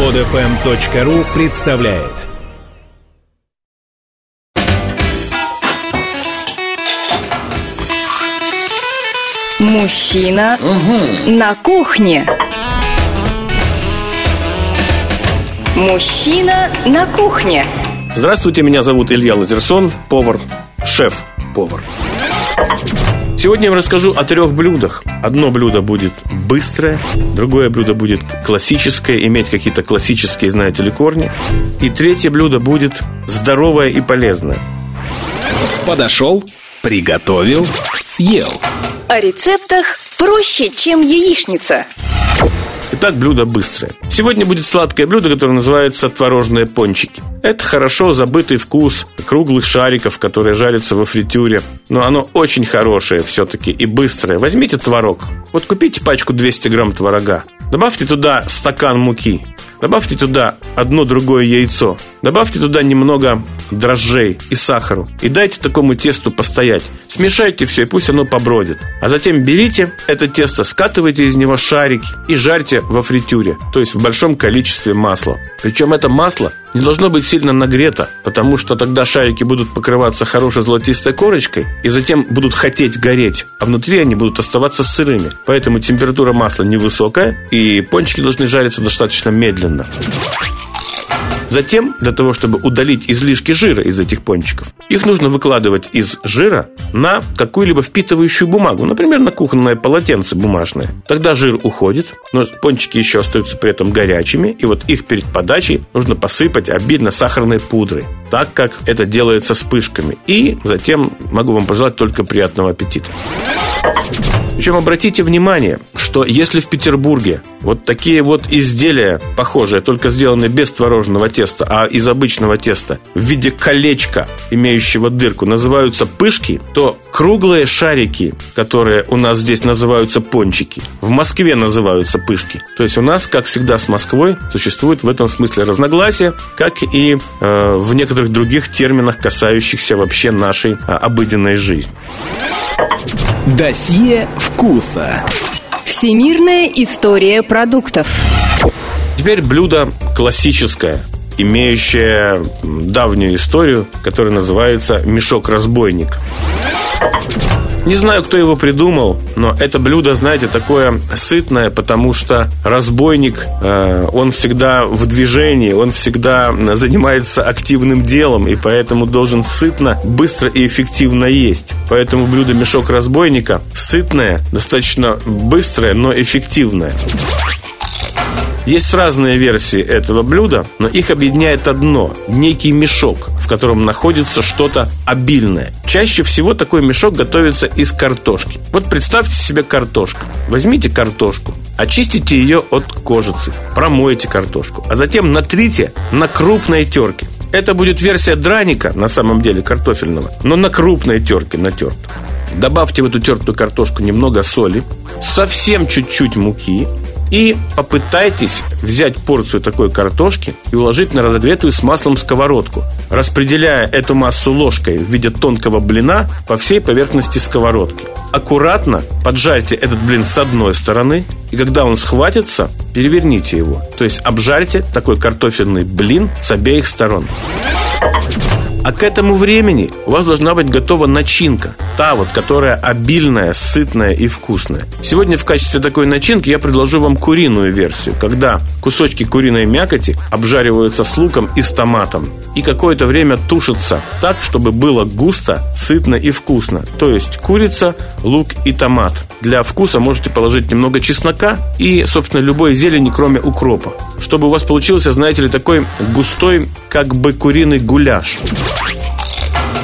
Подфм.ру представляет Мужчина на кухне. Мужчина на кухне. Здравствуйте, меня зовут Илья Лазерсон, повар, шеф-повар. Сегодня я вам расскажу о трех блюдах. Одно блюдо будет быстрое, другое блюдо будет классическое, иметь какие-то классические, знаете ли, корни. И третье блюдо будет здоровое и полезное. Подошел, приготовил, съел. О рецептах проще, чем яичница. Итак, блюдо быстрое. Сегодня будет сладкое блюдо, которое называется творожные пончики. Это хорошо забытый вкус круглых шариков, которые жарятся во фритюре. Но оно очень хорошее все-таки и быстрое. Возьмите творог. Вот купите пачку 200 грамм творога. Добавьте туда стакан муки. Добавьте туда одно другое яйцо. Добавьте туда немного дрожжей и сахару. И дайте такому тесту постоять. Смешайте все, и пусть оно побродит. А затем берите это тесто, скатывайте из него шарики и жарьте во фритюре, то есть в большом количестве масла. Причем это масло не должно быть сильно нагрето, потому что тогда шарики будут покрываться хорошей золотистой корочкой и затем будут хотеть гореть, а внутри они будут оставаться сырыми. Поэтому температура масла невысокая, и пончики должны жариться достаточно медленно. Затем, для того, чтобы удалить излишки жира из этих пончиков, их нужно выкладывать из жира на какую-либо впитывающую бумагу, например, на кухонное полотенце бумажное. Тогда жир уходит, но пончики еще остаются при этом горячими, и вот их перед подачей нужно посыпать обильно сахарной пудрой, так как это делается с пышками. И затем могу вам пожелать только приятного аппетита. Причем обратите внимание, что если в Петербурге вот такие вот изделия, похожие, только сделанные без творожного теста, а из обычного теста, в виде колечка, имеющего дырку, называются пышки, то круглые шарики, которые у нас здесь называются пончики, в Москве называются пышки. То есть у нас, как всегда с Москвой, существует в этом смысле разногласие, как и э, в некоторых других терминах, касающихся вообще нашей э, обыденной жизни. Досье вкуса. Всемирная история продуктов. Теперь блюдо классическое, имеющее давнюю историю, которое называется мешок-разбойник. Не знаю, кто его придумал, но это блюдо, знаете, такое сытное, потому что разбойник, э, он всегда в движении, он всегда занимается активным делом, и поэтому должен сытно, быстро и эффективно есть. Поэтому блюдо мешок разбойника сытное, достаточно быстрое, но эффективное. Есть разные версии этого блюда, но их объединяет одно – некий мешок, котором находится что-то обильное. Чаще всего такой мешок готовится из картошки. Вот представьте себе картошку. Возьмите картошку, очистите ее от кожицы, промойте картошку, а затем натрите на крупной терке. Это будет версия драника, на самом деле картофельного, но на крупной терке натерт. Добавьте в эту тертую картошку немного соли, совсем чуть-чуть муки, и попытайтесь взять порцию такой картошки и уложить на разогретую с маслом сковородку, распределяя эту массу ложкой в виде тонкого блина по всей поверхности сковородки. Аккуратно поджарьте этот блин с одной стороны, и когда он схватится, переверните его. То есть обжарьте такой картофельный блин с обеих сторон. А к этому времени у вас должна быть готова начинка. Та вот, которая обильная, сытная и вкусная. Сегодня в качестве такой начинки я предложу вам куриную версию, когда кусочки куриной мякоти обжариваются с луком и с томатом. И какое-то время тушатся так, чтобы было густо, сытно и вкусно. То есть курица, лук и томат. Для вкуса можете положить немного чеснока и, собственно, любой зелени, кроме укропа. Чтобы у вас получился, знаете ли, такой густой, как бы куриный гуляш.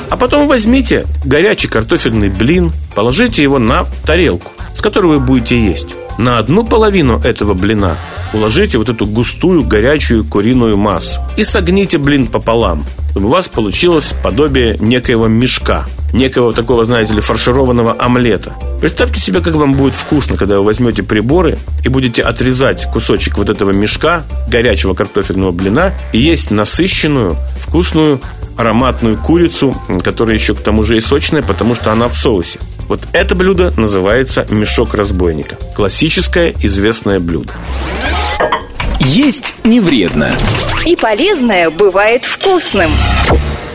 А потом возьмите горячий картофельный блин, положите его на тарелку, с которой вы будете есть. На одну половину этого блина уложите вот эту густую горячую куриную массу и согните блин пополам, чтобы у вас получилось подобие некоего мешка, некого такого, знаете ли, фаршированного омлета. Представьте себе, как вам будет вкусно, когда вы возьмете приборы и будете отрезать кусочек вот этого мешка горячего картофельного блина и есть насыщенную, вкусную ароматную курицу, которая еще к тому же и сочная, потому что она в соусе. Вот это блюдо называется мешок разбойника. Классическое известное блюдо. Есть не вредно. И полезное бывает вкусным.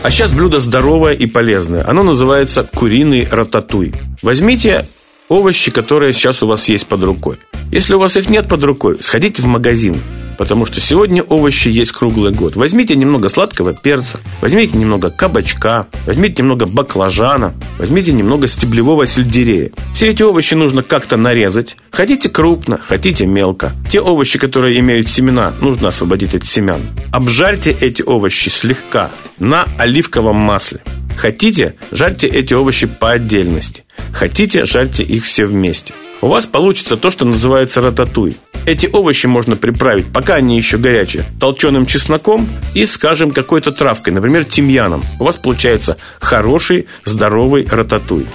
А сейчас блюдо здоровое и полезное. Оно называется куриный рататуй. Возьмите овощи, которые сейчас у вас есть под рукой. Если у вас их нет под рукой, сходите в магазин, потому что сегодня овощи есть круглый год. Возьмите немного сладкого перца, возьмите немного кабачка, возьмите немного баклажана, возьмите немного стеблевого сельдерея. Все эти овощи нужно как-то нарезать. Хотите крупно, хотите мелко. Те овощи, которые имеют семена, нужно освободить от семян. Обжарьте эти овощи слегка на оливковом масле. Хотите, жарьте эти овощи по отдельности. Хотите, жарьте их все вместе. У вас получится то, что называется рататуй. Эти овощи можно приправить, пока они еще горячие, толченым чесноком и, скажем, какой-то травкой, например, тимьяном. У вас получается хороший, здоровый рататуй.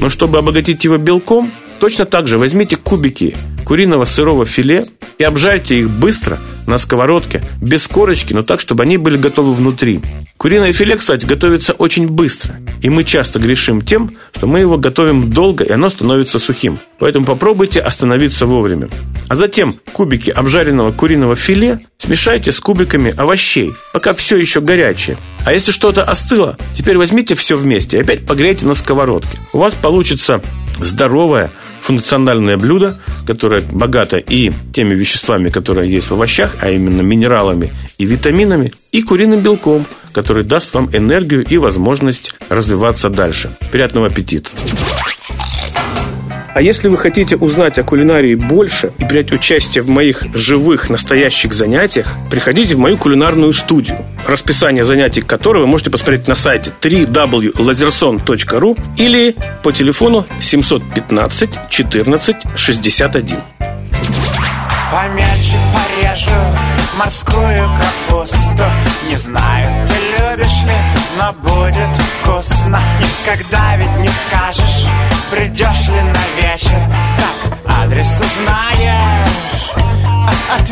Но чтобы обогатить его белком, точно так же возьмите кубики куриного сырого филе и обжарьте их быстро на сковородке, без корочки, но так, чтобы они были готовы внутри. Куриное филе, кстати, готовится очень быстро. И мы часто грешим тем, что мы его готовим долго, и оно становится сухим. Поэтому попробуйте остановиться вовремя. А затем кубики обжаренного куриного филе смешайте с кубиками овощей, пока все еще горячее. А если что-то остыло, теперь возьмите все вместе и опять погрейте на сковородке. У вас получится здоровое, функциональное блюдо, которое богато и теми веществами, которые есть в овощах, а именно минералами и витаминами, и куриным белком, который даст вам энергию и возможность развиваться дальше. Приятного аппетита! А если вы хотите узнать о кулинарии больше и принять участие в моих живых, настоящих занятиях, приходите в мою кулинарную студию, расписание занятий которой вы можете посмотреть на сайте www.lazerson.ru или по телефону 715 14 61. Помельче порежу морскую капусту. Не знаю, ты любишь ли, но будет вкусно. Никогда ведь не скажешь, придешь ли на вечер Как адрес узнаешь, а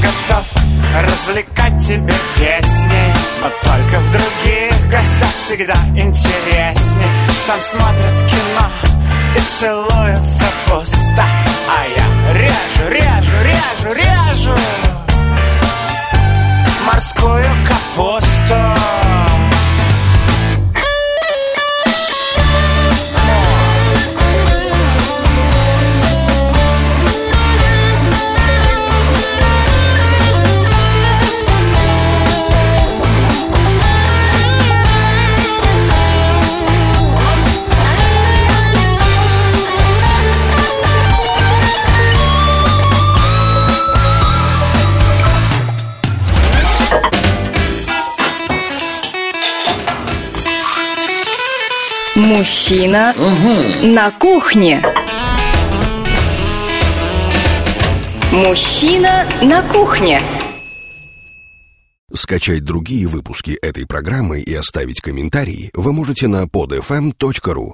готов развлекать тебя песней Но только в других гостях всегда интересней. Там смотрят кино и целуются пусто. А я режу, режу, режу, режу. Морскую капусту Мужчина на кухне. Мужчина на кухне. Скачать другие выпуски этой программы и оставить комментарии вы можете на podfm.ru.